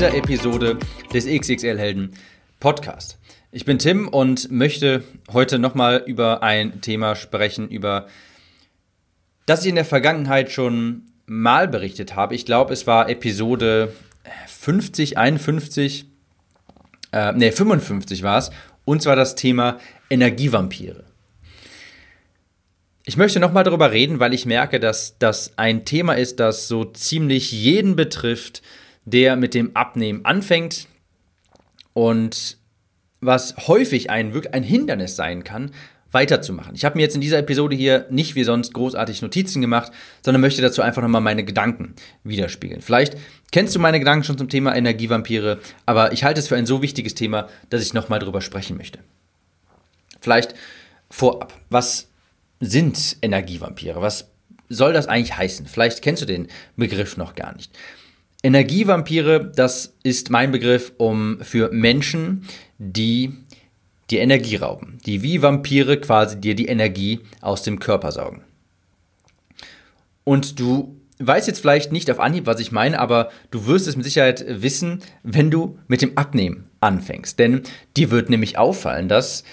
Dieser Episode des XXL Helden Podcast. Ich bin Tim und möchte heute nochmal über ein Thema sprechen, über das ich in der Vergangenheit schon mal berichtet habe. Ich glaube, es war Episode 50, 51, äh, ne, 55 war es. Und zwar das Thema Energievampire. Ich möchte nochmal darüber reden, weil ich merke, dass das ein Thema ist, das so ziemlich jeden betrifft, der mit dem Abnehmen anfängt und was häufig ein, ein Hindernis sein kann, weiterzumachen. Ich habe mir jetzt in dieser Episode hier nicht wie sonst großartig Notizen gemacht, sondern möchte dazu einfach nochmal meine Gedanken widerspiegeln. Vielleicht kennst du meine Gedanken schon zum Thema Energievampire, aber ich halte es für ein so wichtiges Thema, dass ich nochmal drüber sprechen möchte. Vielleicht vorab, was sind Energievampire? Was soll das eigentlich heißen? Vielleicht kennst du den Begriff noch gar nicht. Energievampire, das ist mein Begriff um für Menschen, die die Energie rauben, die wie Vampire quasi dir die Energie aus dem Körper saugen. Und du weißt jetzt vielleicht nicht auf Anhieb, was ich meine, aber du wirst es mit Sicherheit wissen, wenn du mit dem Abnehmen anfängst. Denn dir wird nämlich auffallen, dass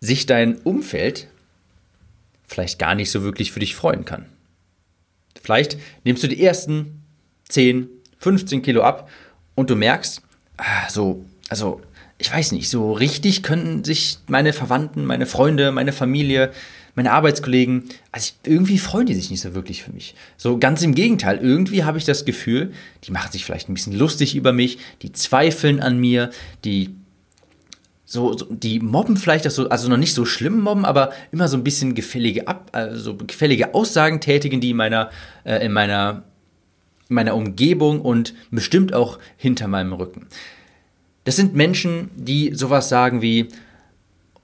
sich dein Umfeld vielleicht gar nicht so wirklich für dich freuen kann. Vielleicht nimmst du die ersten 10, 15 Kilo ab und du merkst, ah, so, also ich weiß nicht, so richtig können sich meine Verwandten, meine Freunde, meine Familie, meine Arbeitskollegen, also irgendwie freuen die sich nicht so wirklich für mich. So ganz im Gegenteil, irgendwie habe ich das Gefühl, die machen sich vielleicht ein bisschen lustig über mich, die zweifeln an mir, die so, so die mobben vielleicht das so, also noch nicht so schlimm mobben, aber immer so ein bisschen gefällige Ab, also gefällige Aussagen tätigen, die in meiner, äh, in meiner, in meiner Umgebung und bestimmt auch hinter meinem Rücken. Das sind Menschen, die sowas sagen wie,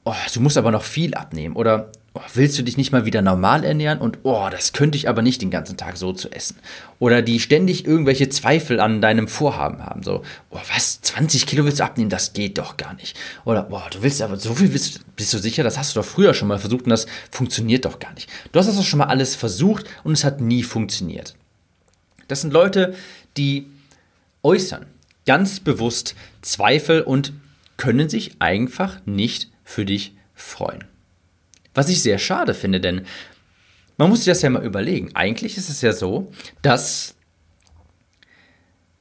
oh, du musst aber noch viel abnehmen oder oh, willst du dich nicht mal wieder normal ernähren und oh, das könnte ich aber nicht den ganzen Tag so zu essen. Oder die ständig irgendwelche Zweifel an deinem Vorhaben haben. So, oh, was, 20 Kilo willst du abnehmen? Das geht doch gar nicht. Oder, boah, du willst aber so viel, bist, bist du sicher? Das hast du doch früher schon mal versucht und das funktioniert doch gar nicht. Du hast das doch schon mal alles versucht und es hat nie funktioniert. Das sind Leute, die äußern, ganz bewusst Zweifel und können sich einfach nicht für dich freuen. Was ich sehr schade finde, denn man muss sich das ja mal überlegen. Eigentlich ist es ja so, dass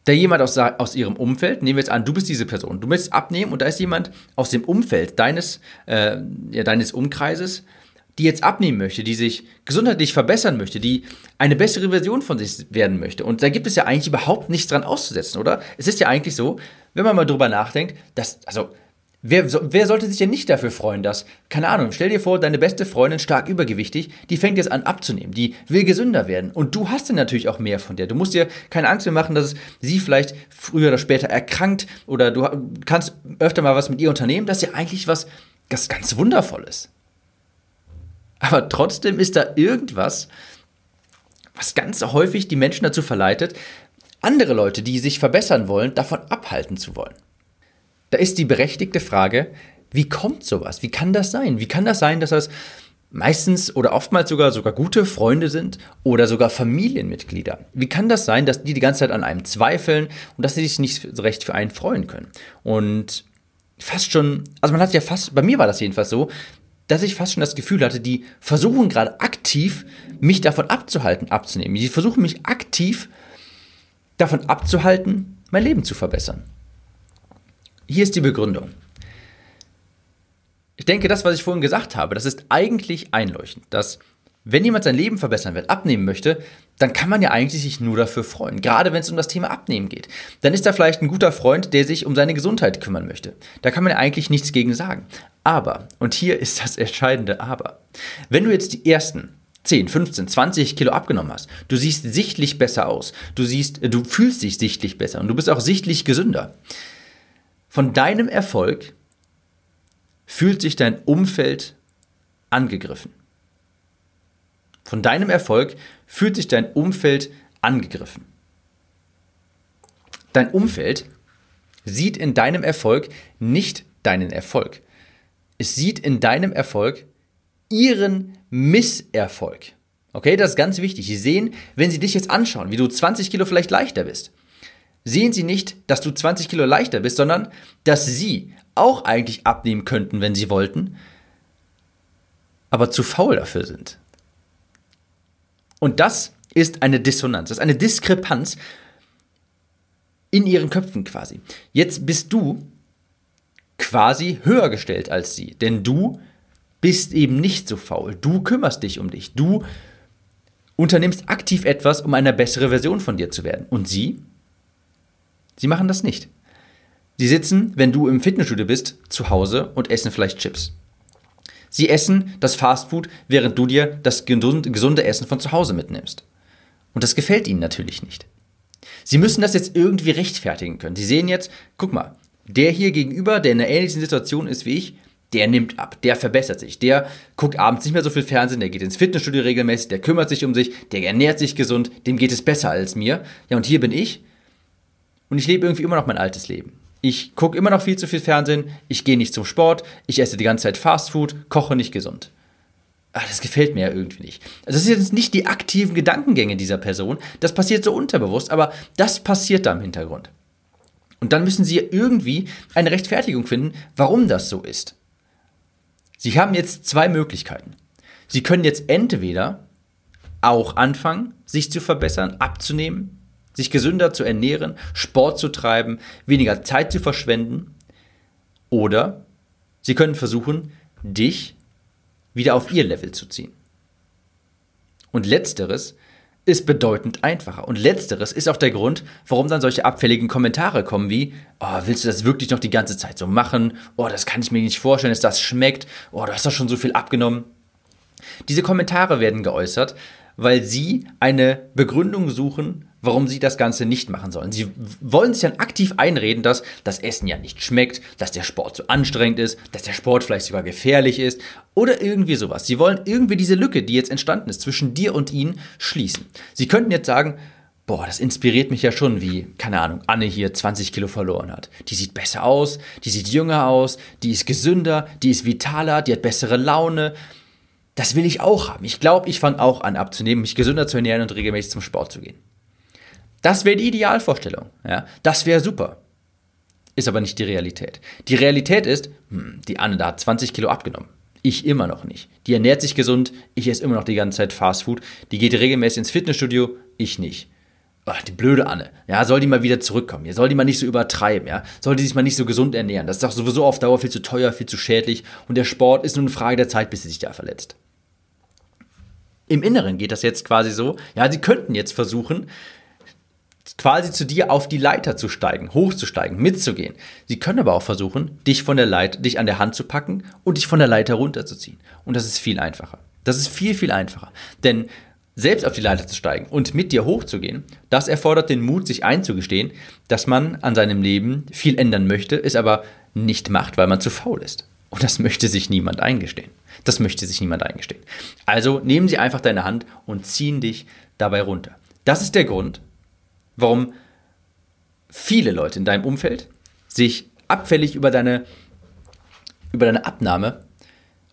da jemand aus, aus ihrem Umfeld, nehmen wir jetzt an, du bist diese Person, du möchtest abnehmen und da ist jemand aus dem Umfeld deines, äh, ja, deines Umkreises, die jetzt abnehmen möchte, die sich gesundheitlich verbessern möchte, die eine bessere Version von sich werden möchte. Und da gibt es ja eigentlich überhaupt nichts dran auszusetzen, oder? Es ist ja eigentlich so, wenn man mal drüber nachdenkt, dass, also, wer, wer sollte sich denn nicht dafür freuen, dass, keine Ahnung, stell dir vor, deine beste Freundin, stark übergewichtig, die fängt jetzt an abzunehmen, die will gesünder werden. Und du hast dann natürlich auch mehr von der. Du musst dir keine Angst mehr machen, dass sie vielleicht früher oder später erkrankt oder du kannst öfter mal was mit ihr unternehmen. Das ist ja eigentlich was, das ganz Wundervolles. Aber trotzdem ist da irgendwas, was ganz häufig die Menschen dazu verleitet, andere Leute, die sich verbessern wollen, davon abhalten zu wollen. Da ist die berechtigte Frage, wie kommt sowas? Wie kann das sein? Wie kann das sein, dass das meistens oder oftmals sogar sogar gute Freunde sind oder sogar Familienmitglieder? Wie kann das sein, dass die die ganze Zeit an einem zweifeln und dass sie sich nicht recht für einen freuen können? Und fast schon, also man hat ja fast, bei mir war das jedenfalls so, dass ich fast schon das Gefühl hatte, die versuchen gerade aktiv, mich davon abzuhalten, abzunehmen. Die versuchen mich aktiv davon abzuhalten, mein Leben zu verbessern. Hier ist die Begründung. Ich denke, das, was ich vorhin gesagt habe, das ist eigentlich einleuchtend, dass wenn jemand sein Leben verbessern will, abnehmen möchte, dann kann man ja eigentlich sich nur dafür freuen. Gerade wenn es um das Thema Abnehmen geht. Dann ist da vielleicht ein guter Freund, der sich um seine Gesundheit kümmern möchte. Da kann man ja eigentlich nichts gegen sagen. Aber, und hier ist das entscheidende Aber, wenn du jetzt die ersten 10, 15, 20 Kilo abgenommen hast. Du siehst sichtlich besser aus. Du siehst, du fühlst dich sichtlich besser und du bist auch sichtlich gesünder. Von deinem Erfolg fühlt sich dein Umfeld angegriffen. Von deinem Erfolg fühlt sich dein Umfeld angegriffen. Dein Umfeld sieht in deinem Erfolg nicht deinen Erfolg. Es sieht in deinem Erfolg ihren Misserfolg. Okay, das ist ganz wichtig. Sie sehen, wenn sie dich jetzt anschauen, wie du 20 Kilo vielleicht leichter bist, sehen sie nicht, dass du 20 Kilo leichter bist, sondern dass sie auch eigentlich abnehmen könnten, wenn sie wollten, aber zu faul dafür sind. Und das ist eine Dissonanz, das ist eine Diskrepanz in ihren Köpfen quasi. Jetzt bist du quasi höher gestellt als sie, denn du bist eben nicht so faul. Du kümmerst dich um dich. Du unternimmst aktiv etwas, um eine bessere Version von dir zu werden. Und sie? Sie machen das nicht. Sie sitzen, wenn du im Fitnessstudio bist, zu Hause und essen vielleicht Chips. Sie essen das Fastfood, während du dir das gesunde Essen von zu Hause mitnimmst. Und das gefällt ihnen natürlich nicht. Sie müssen das jetzt irgendwie rechtfertigen können. Sie sehen jetzt, guck mal, der hier gegenüber, der in einer ähnlichen Situation ist wie ich, der nimmt ab, der verbessert sich, der guckt abends nicht mehr so viel Fernsehen, der geht ins Fitnessstudio regelmäßig, der kümmert sich um sich, der ernährt sich gesund, dem geht es besser als mir. Ja, und hier bin ich und ich lebe irgendwie immer noch mein altes Leben. Ich gucke immer noch viel zu viel Fernsehen, ich gehe nicht zum Sport, ich esse die ganze Zeit Fastfood, koche nicht gesund. Ach, das gefällt mir ja irgendwie nicht. Also das sind jetzt nicht die aktiven Gedankengänge dieser Person, das passiert so unterbewusst, aber das passiert da im Hintergrund. Und dann müssen Sie irgendwie eine Rechtfertigung finden, warum das so ist. Sie haben jetzt zwei Möglichkeiten. Sie können jetzt entweder auch anfangen, sich zu verbessern, abzunehmen, sich gesünder zu ernähren, Sport zu treiben, weniger Zeit zu verschwenden, oder Sie können versuchen, dich wieder auf Ihr Level zu ziehen. Und letzteres ist bedeutend einfacher. Und letzteres ist auch der Grund, warum dann solche abfälligen Kommentare kommen wie, oh, willst du das wirklich noch die ganze Zeit so machen? Oh, das kann ich mir nicht vorstellen, dass das schmeckt. Oh, du hast doch schon so viel abgenommen. Diese Kommentare werden geäußert, weil sie eine Begründung suchen, warum sie das Ganze nicht machen sollen. Sie wollen sich dann aktiv einreden, dass das Essen ja nicht schmeckt, dass der Sport zu anstrengend ist, dass der Sport vielleicht sogar gefährlich ist oder irgendwie sowas. Sie wollen irgendwie diese Lücke, die jetzt entstanden ist zwischen dir und ihnen, schließen. Sie könnten jetzt sagen, boah, das inspiriert mich ja schon, wie, keine Ahnung, Anne hier 20 Kilo verloren hat. Die sieht besser aus, die sieht jünger aus, die ist gesünder, die ist vitaler, die hat bessere Laune. Das will ich auch haben. Ich glaube, ich fange auch an abzunehmen, mich gesünder zu ernähren und regelmäßig zum Sport zu gehen. Das wäre die Idealvorstellung. Ja? Das wäre super. Ist aber nicht die Realität. Die Realität ist, hm, die Anne da hat 20 Kilo abgenommen. Ich immer noch nicht. Die ernährt sich gesund, ich esse immer noch die ganze Zeit Fastfood. Die geht regelmäßig ins Fitnessstudio, ich nicht. Ach, die blöde Anne. Ja, soll die mal wieder zurückkommen. Ja, soll die mal nicht so übertreiben, ja. Soll die sich mal nicht so gesund ernähren. Das ist doch sowieso auf Dauer viel zu teuer, viel zu schädlich. Und der Sport ist nur eine Frage der Zeit, bis sie sich da verletzt. Im Inneren geht das jetzt quasi so. Ja, sie könnten jetzt versuchen, quasi zu dir auf die Leiter zu steigen, hochzusteigen, mitzugehen. Sie können aber auch versuchen, dich von der Leiter, dich an der Hand zu packen und dich von der Leiter runterzuziehen. Und das ist viel einfacher. Das ist viel, viel einfacher. Denn selbst auf die Leiter zu steigen und mit dir hochzugehen, das erfordert den Mut, sich einzugestehen, dass man an seinem Leben viel ändern möchte, es aber nicht macht, weil man zu faul ist. Und das möchte sich niemand eingestehen. Das möchte sich niemand eingestehen. Also nehmen Sie einfach deine Hand und ziehen dich dabei runter. Das ist der Grund, warum viele Leute in deinem Umfeld sich abfällig über deine, über deine Abnahme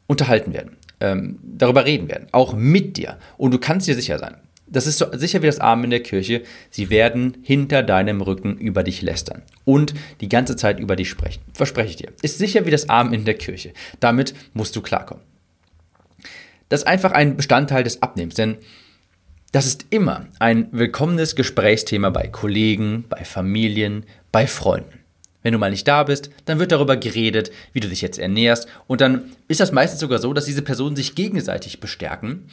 unterhalten werden, ähm, darüber reden werden, auch mit dir. Und du kannst dir sicher sein, das ist so sicher wie das Arm in der Kirche, sie werden hinter deinem Rücken über dich lästern und die ganze Zeit über dich sprechen. Verspreche ich dir. Ist sicher wie das Arm in der Kirche. Damit musst du klarkommen. Das ist einfach ein Bestandteil des Abnehmens, denn das ist immer ein willkommenes Gesprächsthema bei Kollegen, bei Familien, bei Freunden. Wenn du mal nicht da bist, dann wird darüber geredet, wie du dich jetzt ernährst. Und dann ist das meistens sogar so, dass diese Personen sich gegenseitig bestärken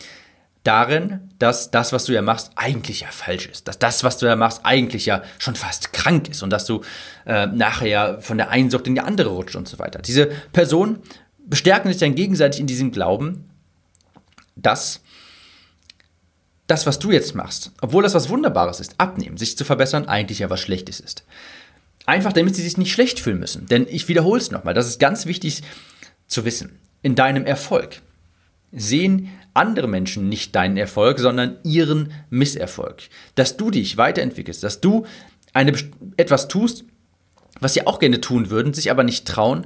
darin, dass das, was du ja machst, eigentlich ja falsch ist. Dass das, was du ja machst, eigentlich ja schon fast krank ist und dass du äh, nachher ja von der einen Sucht in die andere rutscht und so weiter. Diese Personen bestärken sich dann gegenseitig in diesem Glauben, dass das, was du jetzt machst, obwohl das was Wunderbares ist, abnehmen, sich zu verbessern, eigentlich ja was Schlechtes ist. Einfach damit sie sich nicht schlecht fühlen müssen. Denn ich wiederhole es nochmal, das ist ganz wichtig zu wissen. In deinem Erfolg sehen andere Menschen nicht deinen Erfolg, sondern ihren Misserfolg. Dass du dich weiterentwickelst, dass du eine, etwas tust, was sie auch gerne tun würden, sich aber nicht trauen,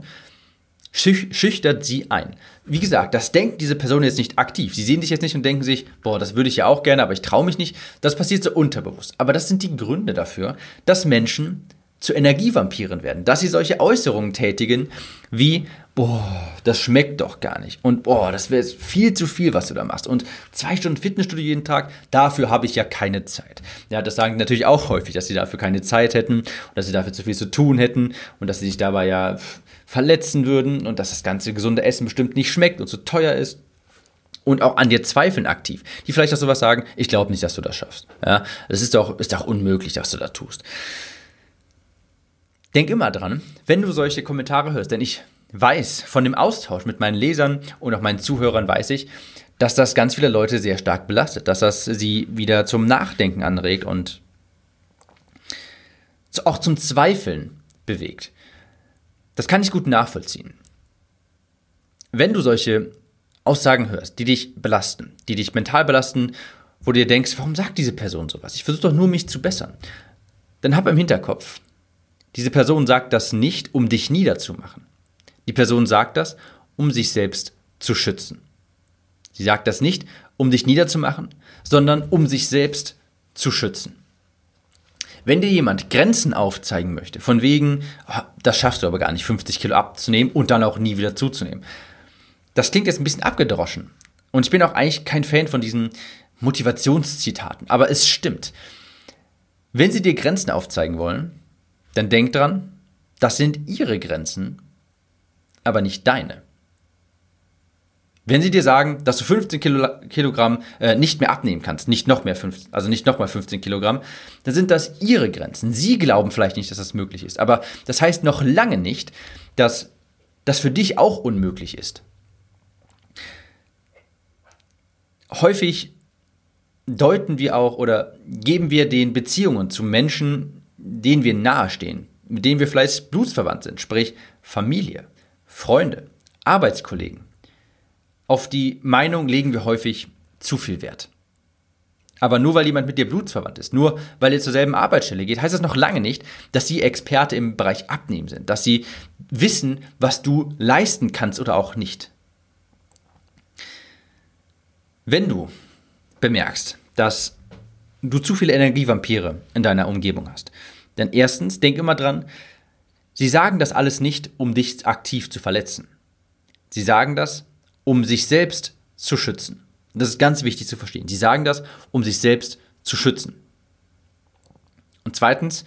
schüchtert sie ein. Wie gesagt, das denkt diese Person jetzt nicht aktiv. Sie sehen dich jetzt nicht und denken sich, boah, das würde ich ja auch gerne, aber ich traue mich nicht. Das passiert so unterbewusst. Aber das sind die Gründe dafür, dass Menschen zu Energievampiren werden, dass sie solche Äußerungen tätigen wie, boah, das schmeckt doch gar nicht und boah, das wäre viel zu viel, was du da machst und zwei Stunden Fitnessstudio jeden Tag, dafür habe ich ja keine Zeit. Ja, das sagen natürlich auch häufig, dass sie dafür keine Zeit hätten und dass sie dafür zu viel zu tun hätten und dass sie sich dabei ja verletzen würden und dass das ganze gesunde Essen bestimmt nicht schmeckt und zu teuer ist und auch an dir zweifeln aktiv, die vielleicht auch sowas sagen, ich glaube nicht, dass du das schaffst. Ja, das ist doch, ist doch unmöglich, dass du das tust. Denk immer dran, wenn du solche Kommentare hörst, denn ich weiß von dem Austausch mit meinen Lesern und auch meinen Zuhörern weiß ich, dass das ganz viele Leute sehr stark belastet, dass das sie wieder zum Nachdenken anregt und auch zum Zweifeln bewegt. Das kann ich gut nachvollziehen. Wenn du solche Aussagen hörst, die dich belasten, die dich mental belasten, wo du dir denkst, warum sagt diese Person sowas? Ich versuche doch nur, mich zu bessern. Dann hab im Hinterkopf, diese Person sagt das nicht, um dich niederzumachen. Die Person sagt das, um sich selbst zu schützen. Sie sagt das nicht, um dich niederzumachen, sondern um sich selbst zu schützen. Wenn dir jemand Grenzen aufzeigen möchte, von wegen, oh, das schaffst du aber gar nicht, 50 Kilo abzunehmen und dann auch nie wieder zuzunehmen, das klingt jetzt ein bisschen abgedroschen. Und ich bin auch eigentlich kein Fan von diesen Motivationszitaten, aber es stimmt. Wenn sie dir Grenzen aufzeigen wollen, dann denk dran, das sind ihre Grenzen, aber nicht deine. Wenn sie dir sagen, dass du 15 Kilo, Kilogramm äh, nicht mehr abnehmen kannst, nicht noch mehr 15, also nicht noch mal 15 Kilogramm, dann sind das ihre Grenzen. Sie glauben vielleicht nicht, dass das möglich ist. Aber das heißt noch lange nicht, dass das für dich auch unmöglich ist. Häufig deuten wir auch oder geben wir den Beziehungen zu Menschen denen wir nahestehen, mit denen wir vielleicht blutsverwandt sind, sprich Familie, Freunde, Arbeitskollegen. Auf die Meinung legen wir häufig zu viel Wert. Aber nur weil jemand mit dir blutsverwandt ist, nur weil ihr zur selben Arbeitsstelle geht, heißt das noch lange nicht, dass sie Experte im Bereich Abnehmen sind, dass sie wissen, was du leisten kannst oder auch nicht. Wenn du bemerkst, dass du zu viele Energievampire in deiner Umgebung hast. Denn erstens, denk immer dran, sie sagen das alles nicht, um dich aktiv zu verletzen. Sie sagen das, um sich selbst zu schützen. das ist ganz wichtig zu verstehen. Sie sagen das, um sich selbst zu schützen. Und zweitens,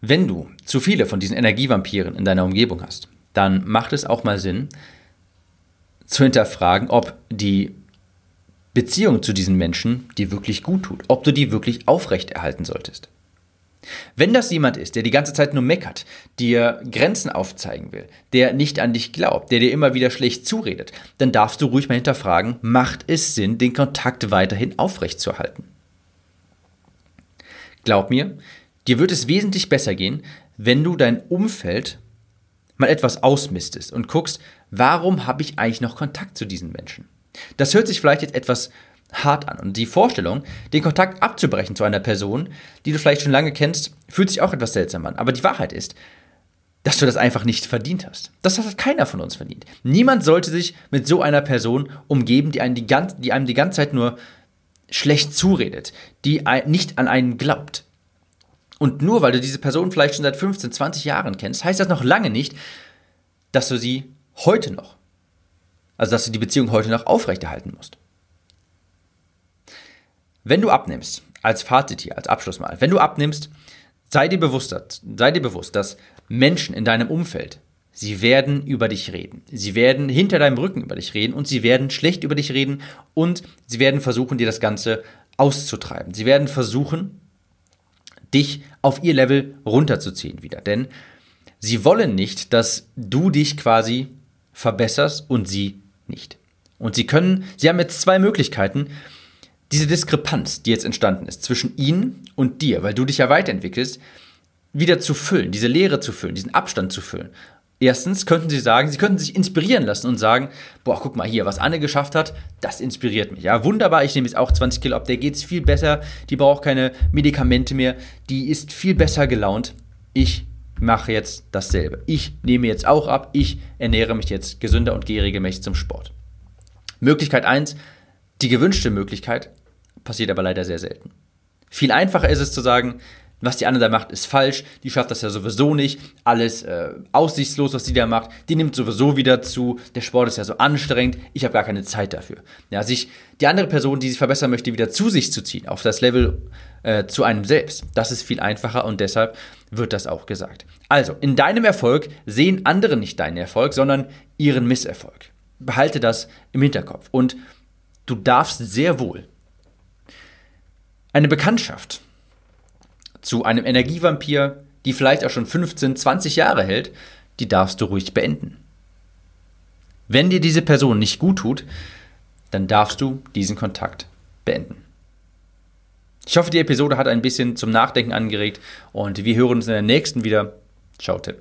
wenn du zu viele von diesen Energievampiren in deiner Umgebung hast, dann macht es auch mal Sinn, zu hinterfragen, ob die Beziehung zu diesen Menschen dir wirklich gut tut, ob du die wirklich aufrechterhalten solltest. Wenn das jemand ist, der die ganze Zeit nur meckert, dir Grenzen aufzeigen will, der nicht an dich glaubt, der dir immer wieder schlecht zuredet, dann darfst du ruhig mal hinterfragen, macht es Sinn, den Kontakt weiterhin aufrechtzuerhalten? Glaub mir, dir wird es wesentlich besser gehen, wenn du dein Umfeld mal etwas ausmistest und guckst, warum habe ich eigentlich noch Kontakt zu diesen Menschen? Das hört sich vielleicht jetzt etwas hart an. Und die Vorstellung, den Kontakt abzubrechen zu einer Person, die du vielleicht schon lange kennst, fühlt sich auch etwas seltsam an. Aber die Wahrheit ist, dass du das einfach nicht verdient hast. Das hat keiner von uns verdient. Niemand sollte sich mit so einer Person umgeben, die einem die, ganze, die einem die ganze Zeit nur schlecht zuredet, die nicht an einen glaubt. Und nur weil du diese Person vielleicht schon seit 15, 20 Jahren kennst, heißt das noch lange nicht, dass du sie heute noch also, dass du die Beziehung heute noch aufrechterhalten musst. Wenn du abnimmst, als Fazit hier, als Abschluss mal, wenn du abnimmst, sei dir bewusst, sei dir bewusst, dass Menschen in deinem Umfeld, sie werden über dich reden. Sie werden hinter deinem Rücken über dich reden und sie werden schlecht über dich reden und sie werden versuchen, dir das Ganze auszutreiben. Sie werden versuchen, dich auf ihr Level runterzuziehen wieder. Denn sie wollen nicht, dass du dich quasi verbesserst und sie nicht. Und Sie können, Sie haben jetzt zwei Möglichkeiten, diese Diskrepanz, die jetzt entstanden ist zwischen ihnen und dir, weil du dich ja weiterentwickelst, wieder zu füllen, diese Leere zu füllen, diesen Abstand zu füllen. Erstens könnten sie sagen, sie könnten sich inspirieren lassen und sagen, boah, guck mal hier, was Anne geschafft hat, das inspiriert mich. Ja, wunderbar, ich nehme jetzt auch 20 Kilo ab, der geht es viel besser, die braucht keine Medikamente mehr, die ist viel besser gelaunt. Ich mache jetzt dasselbe. Ich nehme jetzt auch ab, ich ernähre mich jetzt gesünder und gehe regelmäßig zum Sport. Möglichkeit 1, die gewünschte Möglichkeit, passiert aber leider sehr selten. Viel einfacher ist es zu sagen, was die andere da macht, ist falsch. Die schafft das ja sowieso nicht. Alles äh, aussichtslos, was die da macht. Die nimmt sowieso wieder zu. Der Sport ist ja so anstrengend. Ich habe gar keine Zeit dafür. Ja, sich die andere Person, die sich verbessern möchte, wieder zu sich zu ziehen, auf das Level äh, zu einem selbst. Das ist viel einfacher und deshalb wird das auch gesagt. Also, in deinem Erfolg sehen andere nicht deinen Erfolg, sondern ihren Misserfolg. Behalte das im Hinterkopf. Und du darfst sehr wohl eine Bekanntschaft zu einem Energievampir, die vielleicht auch schon 15, 20 Jahre hält, die darfst du ruhig beenden. Wenn dir diese Person nicht gut tut, dann darfst du diesen Kontakt beenden. Ich hoffe, die Episode hat ein bisschen zum Nachdenken angeregt und wir hören uns in der nächsten wieder. Ciao, Tipp.